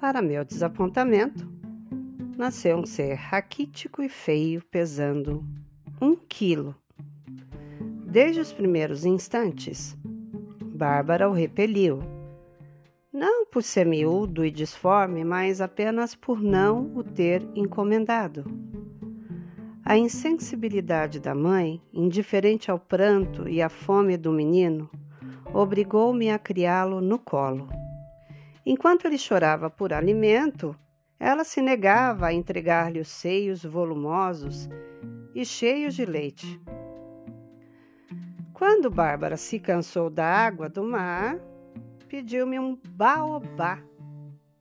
Para meu desapontamento, nasceu um ser raquítico e feio, pesando um quilo. Desde os primeiros instantes, Bárbara o repeliu. Não por ser miúdo e disforme, mas apenas por não o ter encomendado. A insensibilidade da mãe, indiferente ao pranto e à fome do menino, obrigou-me a criá-lo no colo. Enquanto ele chorava por alimento, ela se negava a entregar-lhe os seios volumosos e cheios de leite. Quando Bárbara se cansou da água do mar, pediu-me um baobá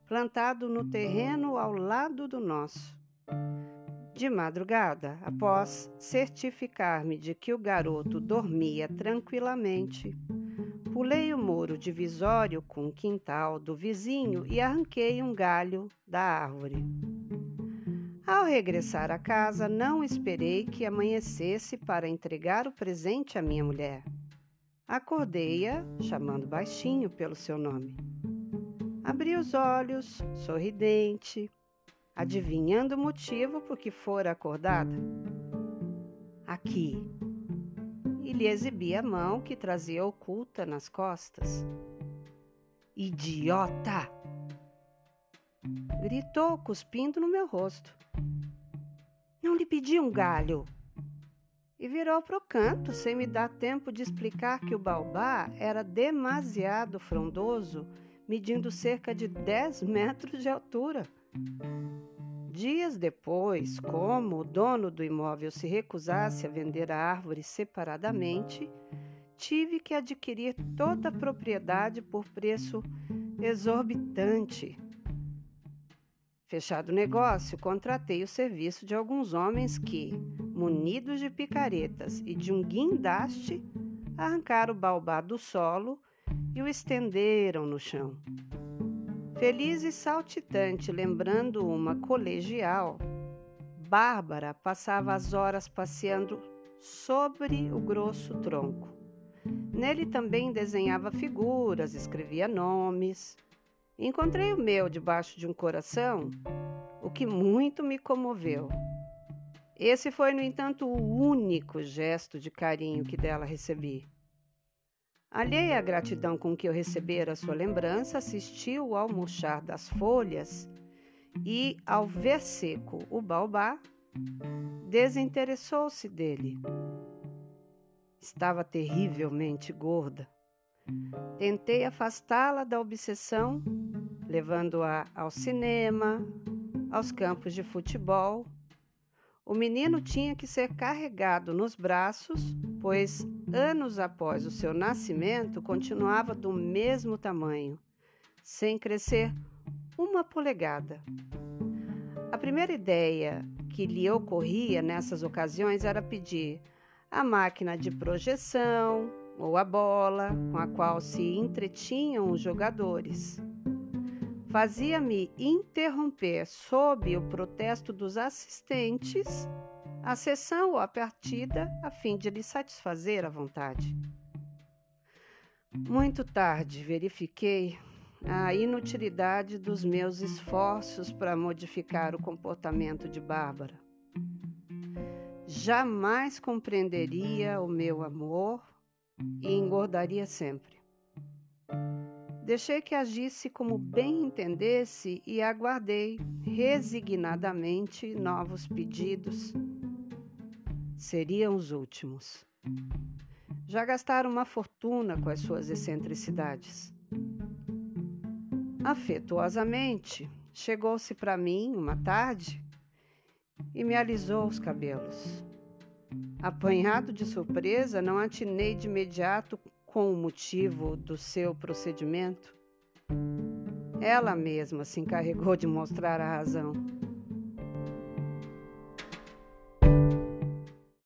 plantado no terreno ao lado do nosso. De madrugada, após certificar-me de que o garoto dormia tranquilamente, pulei o muro divisório com o quintal do vizinho e arranquei um galho da árvore. Ao regressar à casa, não esperei que amanhecesse para entregar o presente à minha mulher. Acordei-a, chamando baixinho pelo seu nome. Abri os olhos, sorridente, adivinhando o motivo por que fora acordada. Aqui. E lhe exibi a mão que trazia oculta nas costas. Idiota! Gritou, cuspindo no meu rosto. Não lhe pedi um galho. E virou para o canto, sem me dar tempo de explicar que o baobá era demasiado frondoso, medindo cerca de 10 metros de altura. Dias depois, como o dono do imóvel se recusasse a vender a árvore separadamente, tive que adquirir toda a propriedade por preço exorbitante. Fechado o negócio, contratei o serviço de alguns homens que, munidos de picaretas e de um guindaste, arrancaram o baobá do solo e o estenderam no chão. Feliz e saltitante, lembrando uma colegial, Bárbara passava as horas passeando sobre o grosso tronco. Nele também desenhava figuras, escrevia nomes. Encontrei o meu debaixo de um coração, o que muito me comoveu. Esse foi, no entanto, o único gesto de carinho que dela recebi. Alheia à gratidão com que eu recebera sua lembrança, assistiu ao murchar das folhas e, ao ver seco o baobá, desinteressou-se dele. Estava terrivelmente gorda. Tentei afastá-la da obsessão, levando-a ao cinema, aos campos de futebol. O menino tinha que ser carregado nos braços, pois anos após o seu nascimento continuava do mesmo tamanho, sem crescer uma polegada. A primeira ideia que lhe ocorria nessas ocasiões era pedir a máquina de projeção, ou a bola com a qual se entretinham os jogadores. Fazia-me interromper, sob o protesto dos assistentes, a sessão ou a partida, a fim de lhe satisfazer a vontade. Muito tarde verifiquei a inutilidade dos meus esforços para modificar o comportamento de Bárbara. Jamais compreenderia o meu amor e engordaria sempre. Deixei que agisse como bem entendesse e aguardei resignadamente novos pedidos. Seriam os últimos. Já gastaram uma fortuna com as suas excentricidades. Afetuosamente, chegou-se para mim uma tarde e me alisou os cabelos. Apanhado de surpresa, não atinei de imediato com o motivo do seu procedimento. Ela mesma se encarregou de mostrar a razão.